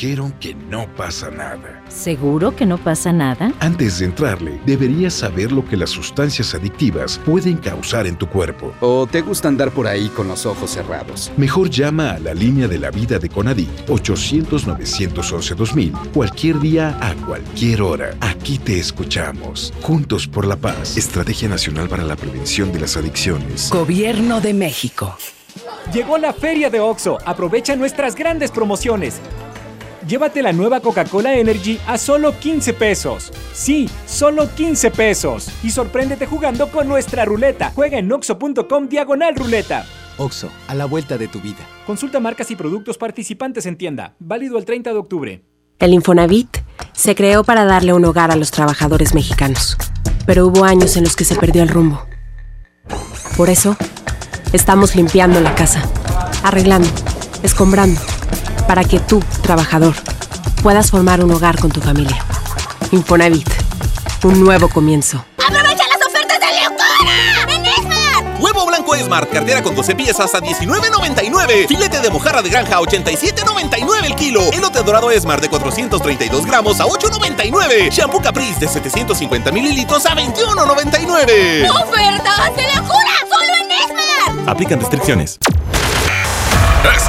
dijeron que no pasa nada. ¿Seguro que no pasa nada? Antes de entrarle, deberías saber lo que las sustancias adictivas pueden causar en tu cuerpo. ¿O te gusta andar por ahí con los ojos cerrados? Mejor llama a la línea de la vida de Conadic 800-911-2000 cualquier día a cualquier hora. Aquí te escuchamos. Juntos por la paz. Estrategia Nacional para la Prevención de las Adicciones. Gobierno de México. Llegó la feria de OXO. Aprovecha nuestras grandes promociones. Llévate la nueva Coca-Cola Energy a solo 15 pesos. Sí, solo 15 pesos. Y sorpréndete jugando con nuestra ruleta. Juega en oxo.com diagonal ruleta. OXO, a la vuelta de tu vida. Consulta marcas y productos participantes en tienda. Válido el 30 de octubre. El Infonavit se creó para darle un hogar a los trabajadores mexicanos. Pero hubo años en los que se perdió el rumbo. Por eso, estamos limpiando la casa, arreglando, escombrando para que tú, trabajador, puedas formar un hogar con tu familia. Infonavit, un nuevo comienzo. ¡Aprovecha las ofertas de locura! ¡En Esmar! Huevo blanco Esmar, cartera con 12 piezas a 19.99. Filete de mojarra de granja a 87.99 el kilo. Elote dorado Esmar de 432 gramos a 8.99. Shampoo Caprice de 750 mililitros a 21.99. ¡Ofertas de locura! ¡Solo en Esmar! Aplican restricciones. Esta es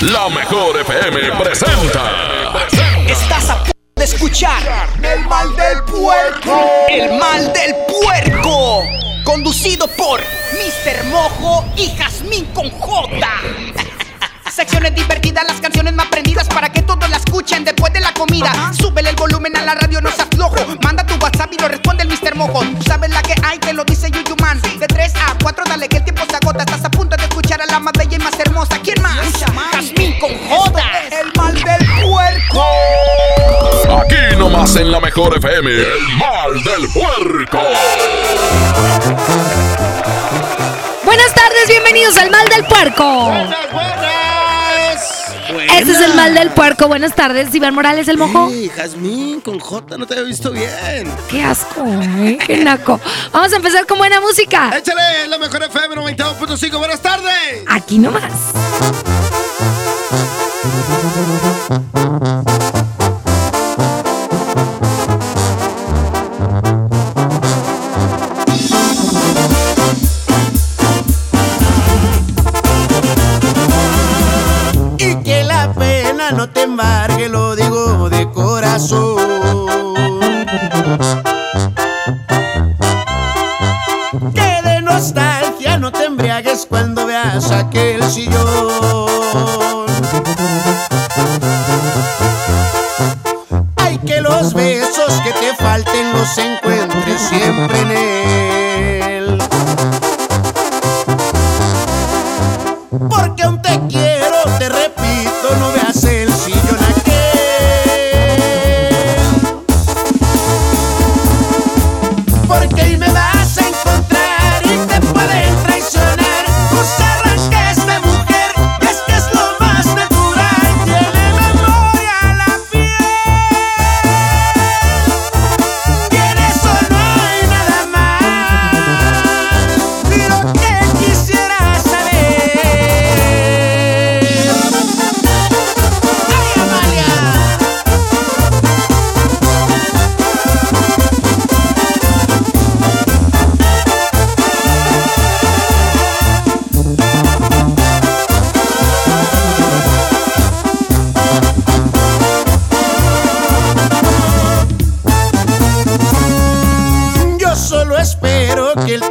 La mejor FM presenta. Estás a punto de escuchar El mal del puerco. El mal del puerco. Conducido por Mr. Mojo y Jazmín con J. Secciones divertidas, las canciones más prendidas para que todos la escuchen después de la comida. Súbele el volumen a la radio, no se aflojo. Manda tu WhatsApp y lo responde el Mr. Mojo. Tú sabes la que hay, te lo dice Yuyuman. De 3 a 4, dale que el tiempo se agota. Estás a punto de escuchar a la más bella y más hermosa. ¿Quién más? Jazmín con J. El mal del puerco. Aquí nomás en la mejor FM. El mal del puerco. Buenas tardes, bienvenidos al Mal del Puerco. Este es el Mal del Puerco. Buenas tardes, Iván Morales, el mojo. Sí, Jazmín con J, no te había visto bien. Qué asco, ¿eh? Qué naco. Vamos a empezar con buena música. Échale, la mejor FM 92.5. Buenas tardes. Aquí nomás. Que te falten los encuentres siempre.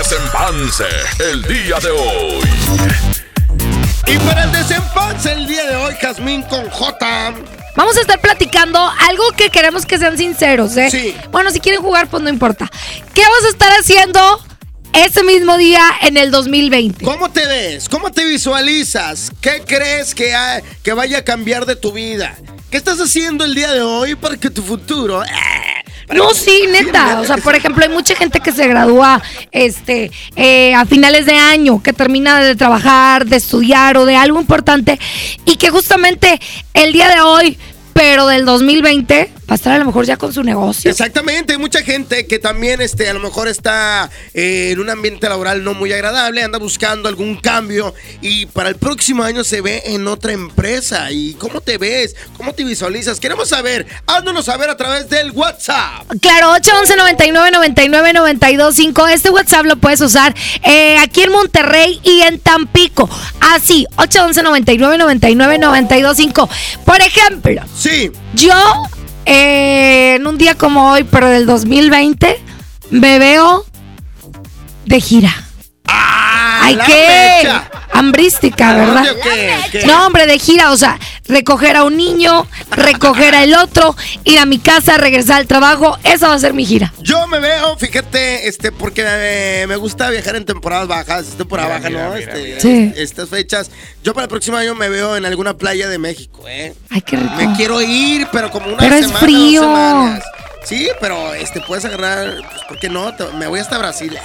Para el desempance, el día de hoy. Y para el desempance el día de hoy, Jazmín con J. Vamos a estar platicando algo que queremos que sean sinceros, ¿eh? Sí. Bueno, si quieren jugar, pues no importa. ¿Qué vas a estar haciendo ese mismo día en el 2020? ¿Cómo te ves? ¿Cómo te visualizas? ¿Qué crees que, que vaya a cambiar de tu vida? ¿Qué estás haciendo el día de hoy para que tu futuro... eh, No, sí, neta. O sea, por ejemplo, hay mucha gente que se gradúa este, eh, a finales de año, que termina de trabajar, de estudiar o de algo importante y que justamente el día de hoy, pero del 2020, va a estar a lo mejor ya con su negocio. Exactamente, hay mucha gente que también este, a lo mejor está eh, en un ambiente laboral no muy agradable, anda buscando algún cambio y para el próximo año se ve en otra empresa. ¿Y cómo te ves? ¿Cómo te visualizas? Queremos saber, háznoslo saber a través del WhatsApp. Claro, 811 99 99 92 5. Este WhatsApp lo puedes usar eh, aquí en Monterrey y en Tampico. Así, 811 99 99 92 5. Por ejemplo, Sí. yo eh, en un día como hoy, pero del 2020, me veo de gira. Ay, qué mecha. hambrística, ¿A ¿verdad? No, hombre, de gira, o sea, recoger a un niño, recoger a el otro, ir a mi casa, regresar al trabajo, esa va a ser mi gira. Yo me veo, fíjate, este, porque me, me gusta viajar en temporadas bajas, es temporada baja, ¿no? Este, Sí. Estas fechas. Yo para el próximo año me veo en alguna playa de México, ¿eh? Ay, qué rico. Me quiero ir, pero como una Pero es semana, frío. dos semanas. Sí, pero este puedes agarrar, pues, ¿por qué no? Te- me voy hasta Brasil.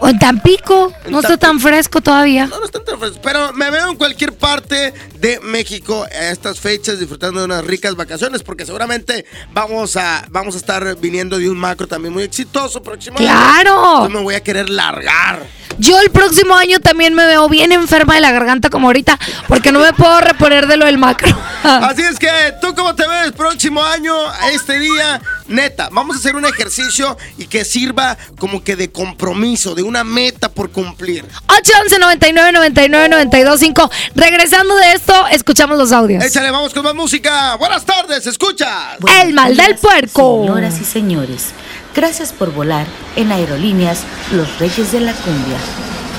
O en Tampico, En no está tan fresco todavía. No, no están tan frescos, Pero me veo en cualquier parte de México a estas fechas disfrutando de unas ricas vacaciones porque seguramente vamos a, vamos a estar viniendo de un macro también muy exitoso próximo año. ¡Claro! Entonces me voy a querer largar. Yo el próximo año también me veo bien enferma de la garganta como ahorita, porque no me puedo reponer de lo del macro. Así es que, ¿tú cómo te ves próximo año, a este día? Neta, vamos a hacer un ejercicio y que sirva como que de compromiso, de una meta por cumplir. 811 99 99 92 5. Regresando de esto, escuchamos los audios. Échale, vamos con más música. Buenas tardes, escucha. El mal del puerco. Señoras y señores, gracias por volar en Aerolíneas Los Reyes de la Cumbia.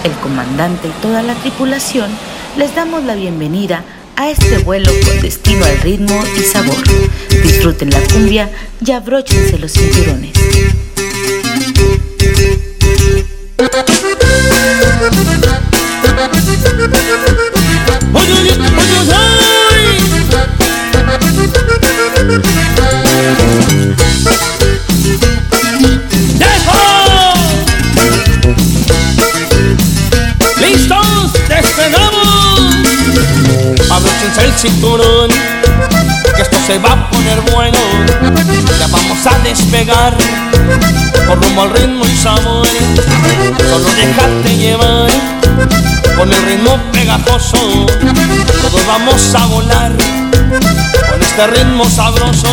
El comandante y toda la tripulación les damos la bienvenida a este vuelo con destino al ritmo y sabor. Disfruten la cumbia y abróchense los cinturones. Abróchense el cinturón, que esto se va a poner bueno. Ya vamos a despegar, por rumbo al ritmo y sabor. Solo déjate llevar, con el ritmo pegajoso. Todos vamos a volar, con este ritmo sabroso.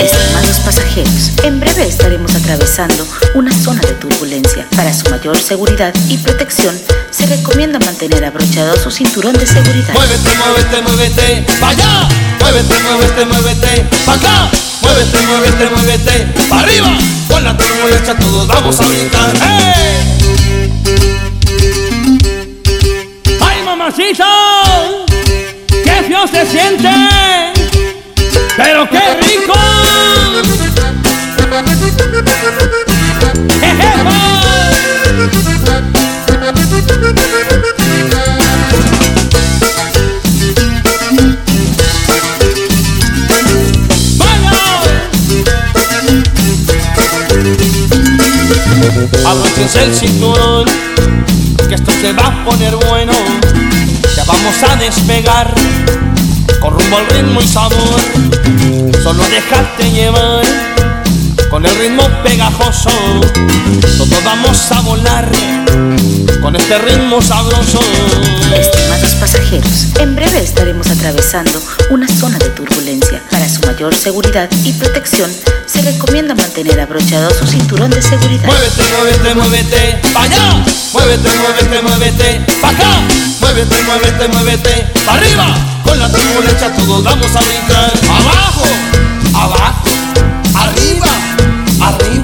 Estimados pasajeros, en breve estaremos atravesando una zona de turbulencia. Para su mayor seguridad y protección, se recomienda mantener abrochado su cinturón de seguridad. Muévete, muévete, muévete, allá. Muévete, muévete, muévete, pa' acá. Muévete, muévete, muévete, pa' arriba. Con la turbulencia todos vamos a brincar. ¡Hey! ¡Ay, mamacita! ¡Qué feo se siente! ¡Pero qué rico! Abróchense el cinturón, que esto se va a poner bueno. Ya vamos a despegar, con rumbo el ritmo y sabor. Solo dejarte llevar con el ritmo pegajoso. Todos vamos a volar con este ritmo sabroso. Estimados pasajeros, en breve estaremos atravesando una zona de turbulencia. Para su mayor seguridad y protección, se recomienda mantener abrochado su cinturón de seguridad. Muévete, muévete, muévete, pa' allá. Muévete, muévete, muévete, pa' acá. Muévete, muévete, muévete, pa' arriba. Con la turbulencia todos vamos a brincar. Abajo, abajo, arriba, arriba.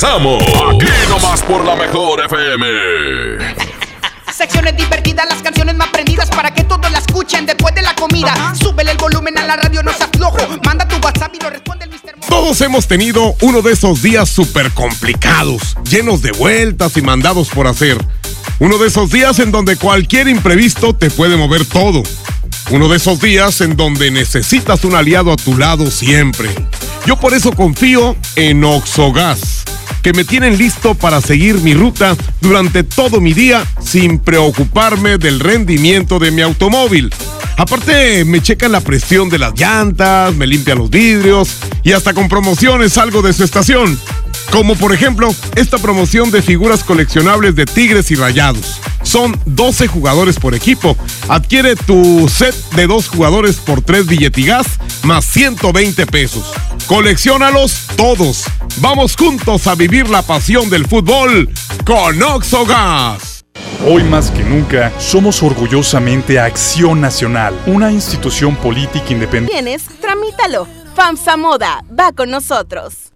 Regresamos. Aquí nomás por la mejor FM. Secciones divertidas, las canciones más prendidas para que todos la escuchen después de la comida. Súbele el volumen a la radio, no seas flojo. Manda tu WhatsApp y lo responde el Mr. Mo- Todos hemos tenido uno de esos días súper complicados, llenos de vueltas y mandados por hacer. Uno de esos días en donde cualquier imprevisto te puede mover todo. Uno de esos días en donde necesitas un aliado a tu lado siempre. Yo por eso confío en Oxogas, que me tienen listo para seguir mi ruta durante todo mi día sin preocuparme del rendimiento de mi automóvil. Aparte, me checan la presión de las llantas, me limpian los vidrios y hasta con promociones salgo de su estación. Como por ejemplo, esta promoción de figuras coleccionables de Tigres y Rayados. Son 12 jugadores por equipo. Adquiere tu set de dos jugadores por 3 billetigas más 120 pesos. Colecciónalos todos. Vamos juntos a vivir la pasión del fútbol con Oxogas. Hoy más que nunca, somos orgullosamente Acción Nacional, una institución política independiente. ¿Tienes? Tramítalo. FAMSA Moda va con nosotros.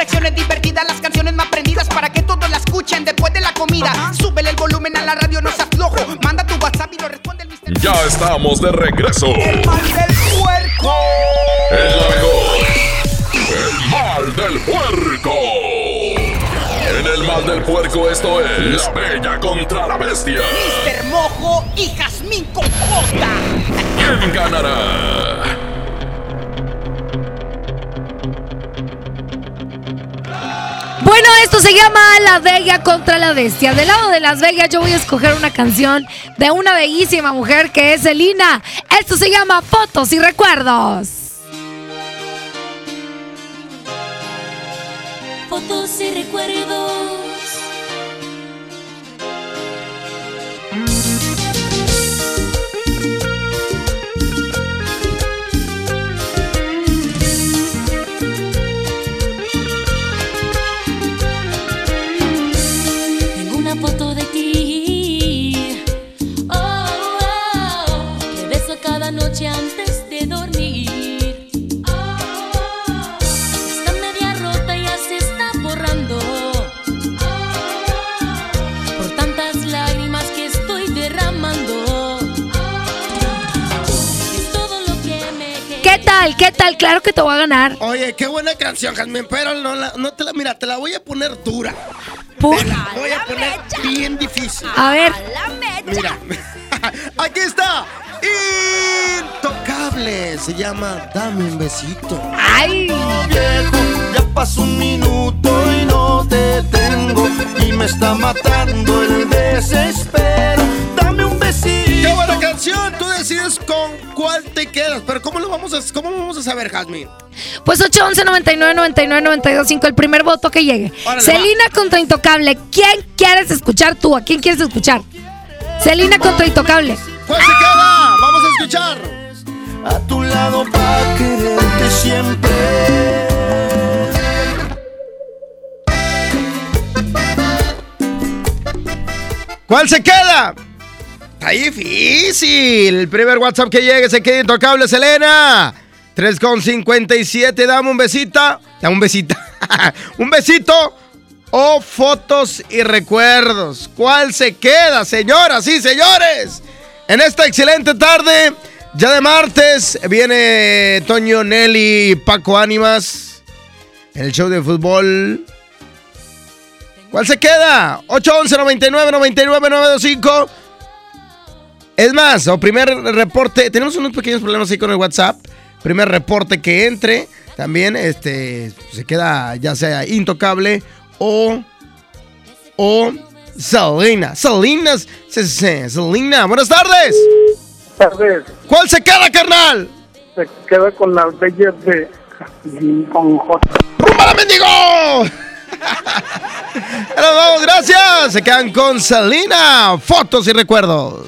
Secciones divertidas, las canciones más prendidas para que todos la escuchen después de la comida. Súbele el volumen a la radio, no seas flojo. Manda tu WhatsApp y lo responde el Mr. Ya estamos de regreso. El mal del puerco. El mejor. El mal del puerco. En el mal del puerco esto es La Bella contra la Bestia. Mr. Mojo y Jazmín con J. ¿Quién ganará? Bueno, esto se llama La Bella contra la Bestia. Del lado de Las Vegas yo voy a escoger una canción de una bellísima mujer que es Selina. Esto se llama Fotos y Recuerdos. Fotos y recuerdos. Claro que te voy a ganar. Oye, qué buena canción, Jasmine, pero no, la- no te la, mira, te la voy a poner dura. Por- Te la voy a poner bien difícil. A ver. Mira, aquí está. Intocable. Se llama Dame un besito. ¡Ay! viejo, ya pasó un minuto y no te tengo y me está matando el desespero. Vamos a, cómo vamos a saber, Jasmine? Pues 811 99 99 92 5 el primer voto que llegue. Órale, Celina contra Intocable. ¿Quién quieres escuchar tú? ¿A quién quieres escuchar? Celina contra Intocable. ¿Cuál se queda? Vamos a escuchar. A tu lado para quererte siempre. ¿Cuál se queda? Está difícil. El primer WhatsApp que llegue se queda intocable, Selena. 3,57. Dame un besito. Dame un besito. un besito. O fotos y recuerdos. ¿Cuál se queda, señoras y señores? En esta excelente tarde, ya de martes, viene Toño Nelly y Paco Ánimas. El show de fútbol. ¿Cuál se queda? 811 99 99 925. Es más, o primer reporte. Tenemos unos pequeños problemas ahí con el WhatsApp. Primer reporte que entre. También este se queda ya sea intocable o. O. Selena. Selena. Selena. Buenas tardes. tardes. ¿Cuál se queda, carnal? Se queda con las bellas de con J. ¡Rúmbala, mendigo! Nos vamos, gracias. Se quedan con Selena. Fotos y recuerdos.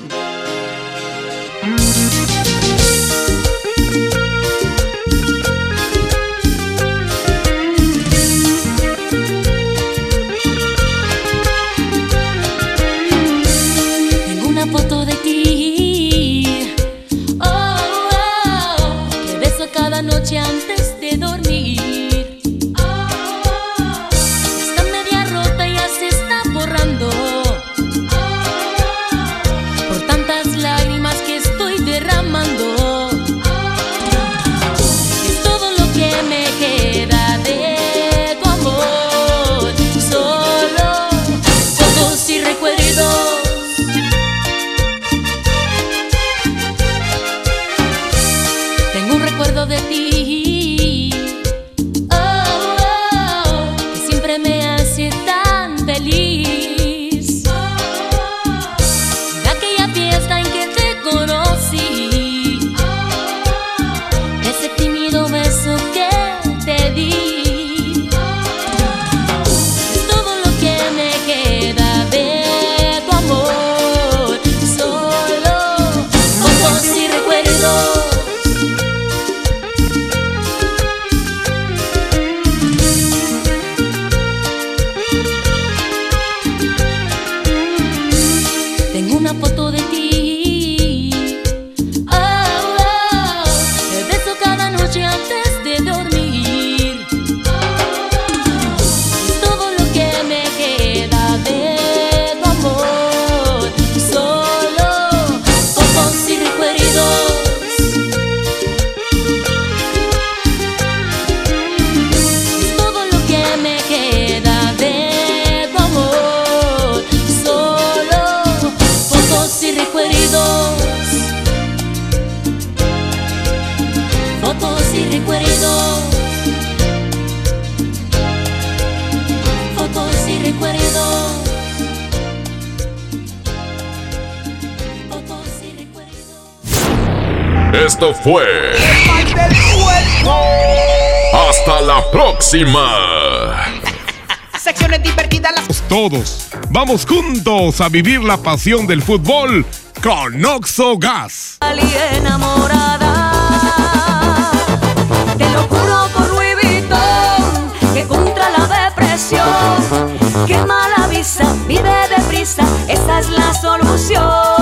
Esto fue. Hasta la próxima. Secciones divertidas, las Todos vamos juntos a vivir la pasión del fútbol con Oxo Gas. enamorada. Te lo juro por Louis Vuitton, que contra la depresión, que mala visa, vive deprisa, esa es la solución.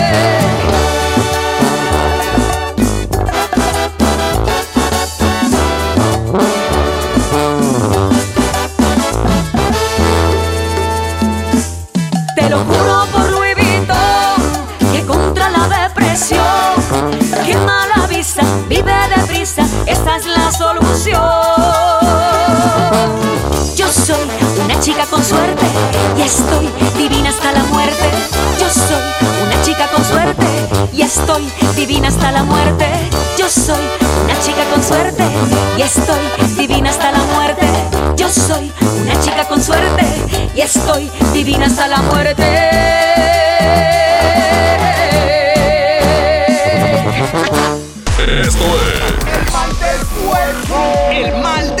Estoy divina hasta la muerte. Yo soy una chica con suerte y estoy divina hasta la muerte. Yo soy una chica con suerte y estoy divina hasta la muerte. Yo soy una chica con suerte y estoy divina hasta la muerte. Esto es. El mal del puerco. El mal del.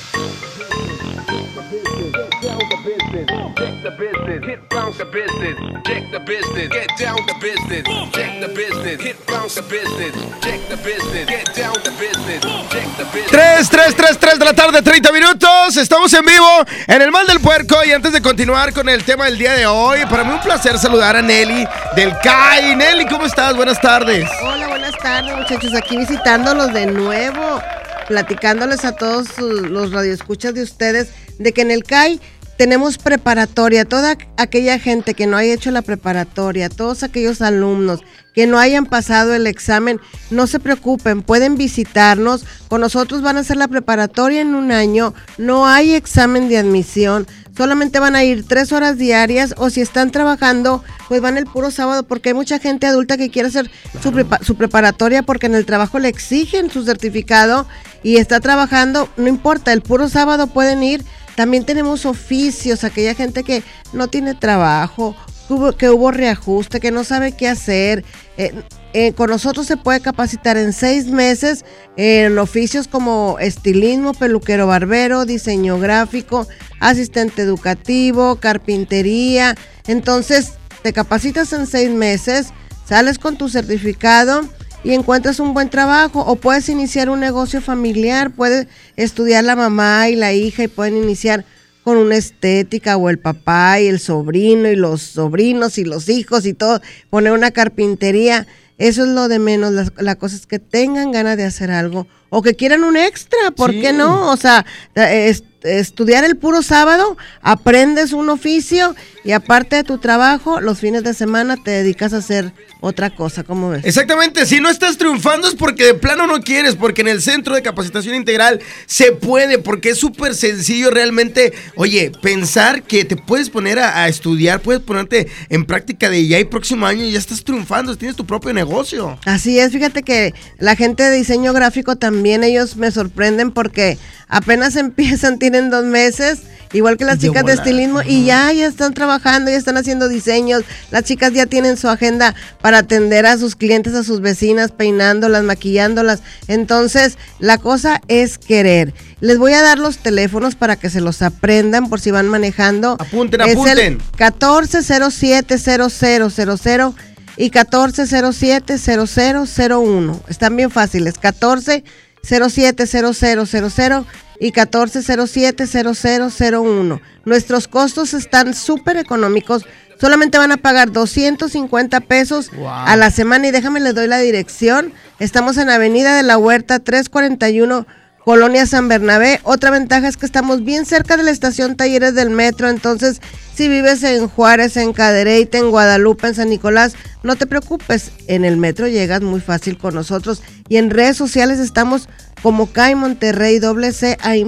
Business, hit bounce the business. Check the business, get down the business. Check the business, hit bounce the business. Check the business, get down the business. Check the business. 3, 3, 3, 3 de la tarde, 30 minutos. Estamos en vivo en el Mal del Puerco. Y antes de continuar con el tema del día de hoy, para mí un placer saludar a Nelly del CAI. Nelly, ¿cómo estás? Buenas tardes. Hola, buenas tardes, muchachos. Aquí visitándolos de nuevo, platicándoles a todos los radioescuchas de ustedes de que en el CAI tenemos preparatoria. Toda aquella gente que no haya hecho la preparatoria, todos aquellos alumnos que no hayan pasado el examen, no se preocupen, pueden visitarnos. Con nosotros van a hacer la preparatoria en un año. No hay examen de admisión. Solamente van a ir tres horas diarias o si están trabajando, pues van el puro sábado porque hay mucha gente adulta que quiere hacer su, prepa- su preparatoria porque en el trabajo le exigen su certificado y está trabajando, no importa, el puro sábado pueden ir. También tenemos oficios, aquella gente que no tiene trabajo, que hubo, que hubo reajuste, que no sabe qué hacer. Eh, eh, con nosotros se puede capacitar en seis meses en oficios como estilismo, peluquero barbero, diseño gráfico, asistente educativo, carpintería. Entonces, te capacitas en seis meses, sales con tu certificado y encuentras un buen trabajo o puedes iniciar un negocio familiar, puede estudiar la mamá y la hija y pueden iniciar con una estética o el papá y el sobrino y los sobrinos y los hijos y todo, poner una carpintería, eso es lo de menos, la, la cosa es que tengan ganas de hacer algo o que quieran un extra, ¿por Sí. qué no? O sea, es- estudiar el puro sábado, aprendes un oficio y aparte de tu trabajo, los fines de semana te dedicas a hacer otra cosa, ¿cómo ves? Exactamente, si no estás triunfando es porque de plano no quieres, porque en el centro de capacitación integral se puede, porque es súper sencillo realmente, oye, pensar que te puedes poner a, a estudiar, puedes ponerte en práctica de ya el próximo año y ya estás triunfando, tienes tu propio negocio. Así es, fíjate que la gente de diseño gráfico también, ellos me sorprenden porque apenas empiezan, tienen dos meses, igual que las De chicas de estilismo, y ya, ya están trabajando, ya están haciendo diseños, las chicas ya tienen su agenda para atender a sus clientes, a sus vecinas, peinándolas, maquillándolas. Entonces, la cosa es querer. Les voy a dar los teléfonos para que se los aprendan por si van manejando. Apunten, Es el apunten. 1407-0000 y 1407-0001. Están bien fáciles. 1407-0000 y 1407-0001. Nuestros costos están súper económicos. Solamente van a pagar 250 pesos a la semana y déjame les doy la dirección. Estamos en Avenida de la Huerta 341 Colonia San Bernabé. Otra ventaja es que estamos bien cerca de la estación Talleres del Metro, entonces si vives en Juárez, en Cadereyta, en Guadalupe, en San Nicolás, no te preocupes, en el metro llegas muy fácil con nosotros y en redes sociales estamos como CAI Monterrey, doble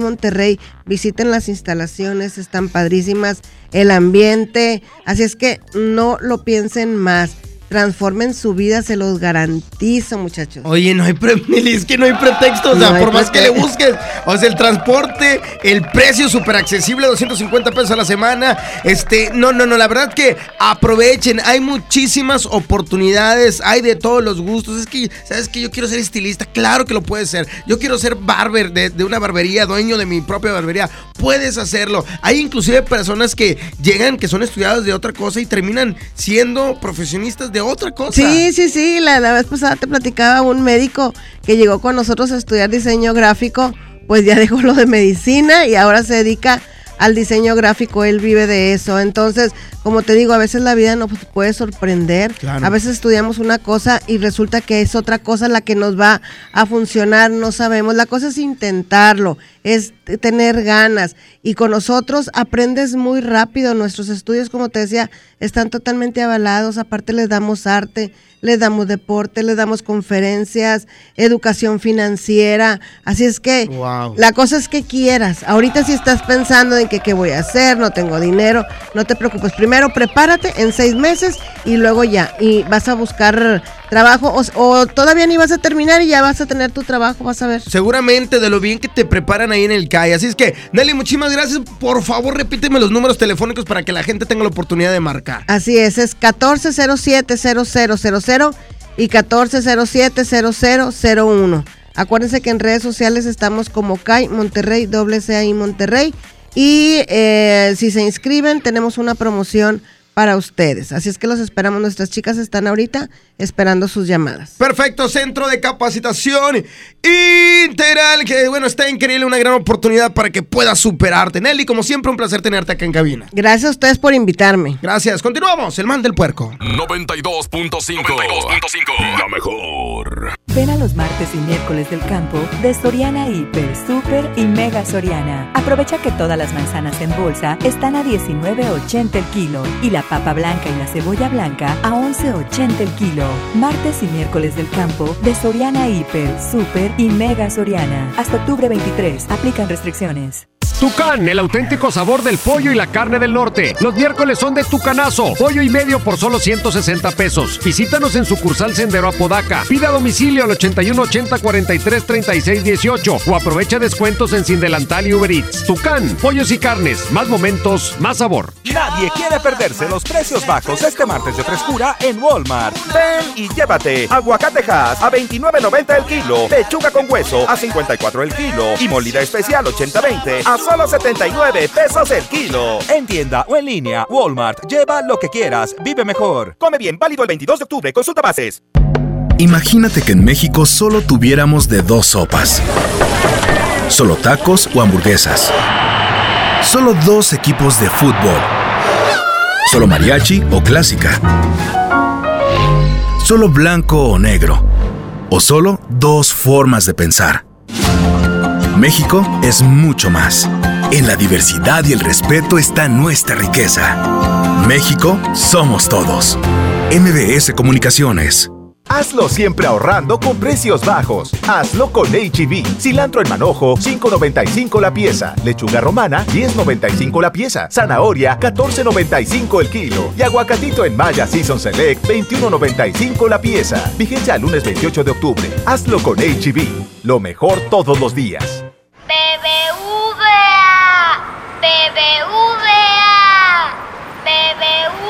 Monterrey. Visiten las instalaciones, están padrísimas, el ambiente, así es que no lo piensen más. Transformen su vida, se los garantizo, muchachos. Oye, no hay pre es que no hay pretexto, o sea, No por más que le busques, o sea, el transporte, el precio súper accesible, 250 pesos a la semana, este, no, no, no, la verdad que aprovechen, hay muchísimas oportunidades, hay de todos los gustos, es que, ¿sabes que Yo quiero ser estilista, claro que lo puedes ser, yo quiero ser barber de, de una barbería, dueño de mi propia barbería, puedes hacerlo, hay inclusive personas que llegan, que son estudiados de otra cosa y terminan siendo profesionistas de otra cosa. Sí, sí, sí. La, la vez pasada te platicaba un médico que llegó con nosotros a estudiar diseño gráfico, pues ya dejó lo de medicina y ahora se dedica al diseño gráfico. Él vive de eso. Entonces, como te digo, a veces la vida nos puede sorprender. Claro. A veces estudiamos una cosa y resulta que es otra cosa la que nos va a funcionar. No sabemos. La cosa es intentarlo, es tener ganas. Y con nosotros aprendes muy rápido. Nuestros estudios, como te decía, están totalmente avalados. Aparte les damos arte, les damos deporte, les damos conferencias, educación financiera. Así es que Wow. la cosa es que quieras. Ahorita si estás pensando en que qué voy a hacer, no tengo dinero, no te preocupes. Primero prepárate en seis meses y luego ya. Y vas a buscar trabajo o, o todavía ni vas a terminar y ya vas a tener tu trabajo, vas a ver. Seguramente de lo bien que te preparan ahí en el CAI. Así es que, Nelly, muchísimas gracias. Por favor, repíteme los números telefónicos para que la gente tenga la oportunidad de marcar. Así es, es 1407-0000 y 1407-0001. Acuérdense que en redes sociales estamos como CAI Monterrey, doble CAI Monterrey. Y eh, si se inscriben, tenemos una promoción para ustedes. Así es que los esperamos. Nuestras chicas están ahorita esperando sus llamadas. Perfecto, centro de capacitación integral, que bueno, está increíble, una gran oportunidad para que puedas superarte. Nelly, como siempre, un placer tenerte acá en cabina. Gracias a ustedes por invitarme. Gracias. Continuamos, el man del puerco. 92.5. La mejor. Ven a los martes y miércoles del campo de Soriana Hiper, Super y Mega Soriana. Aprovecha que todas las manzanas en bolsa están a 19.80 el kilo y la papa blanca y la cebolla blanca a 11.80 el kilo. Martes y miércoles del campo de Soriana Hiper, Super y Mega Soriana. Hasta octubre 23. Aplican restricciones. Tucán, el auténtico sabor del pollo y la carne del norte. Los miércoles son de Tucanazo. Pollo y medio por solo 160 pesos. Visítanos en sucursal Sendero Apodaca. Pida domicilio al 81 80 43 36 18 o aprovecha descuentos en Sin Delantal y Uber Eats. Tucán, pollos y carnes. Más momentos, más sabor. Nadie quiere perderse los precios bajos este martes de frescura en Walmart. Ven y llévate aguacatejas a 29.90 el kilo, lechuga con hueso a 54 el kilo y molida especial 80-20 a solo 79 pesos el kilo. En tienda o en línea, Walmart. Lleva lo que quieras, vive mejor. Come bien, válido el 22 de octubre. Consulta bases. Imagínate que en México solo tuviéramos de dos sopas. Solo tacos o hamburguesas. Solo dos equipos de fútbol. Solo mariachi o clásica. Solo blanco o negro. O solo dos formas de pensar. México es mucho más. En la diversidad y el respeto está nuestra riqueza. México somos todos. MBS Comunicaciones. Hazlo siempre ahorrando con precios bajos. Hazlo con HB. Cilantro en manojo, 5.95 la pieza. Lechuga romana, 10.95 la pieza. Zanahoria, 14.95 el kilo. Y aguacatito en Maya Season Select, 21.95 la pieza. Vigencia al lunes 28 de octubre. Hazlo con HB. Lo mejor todos los días.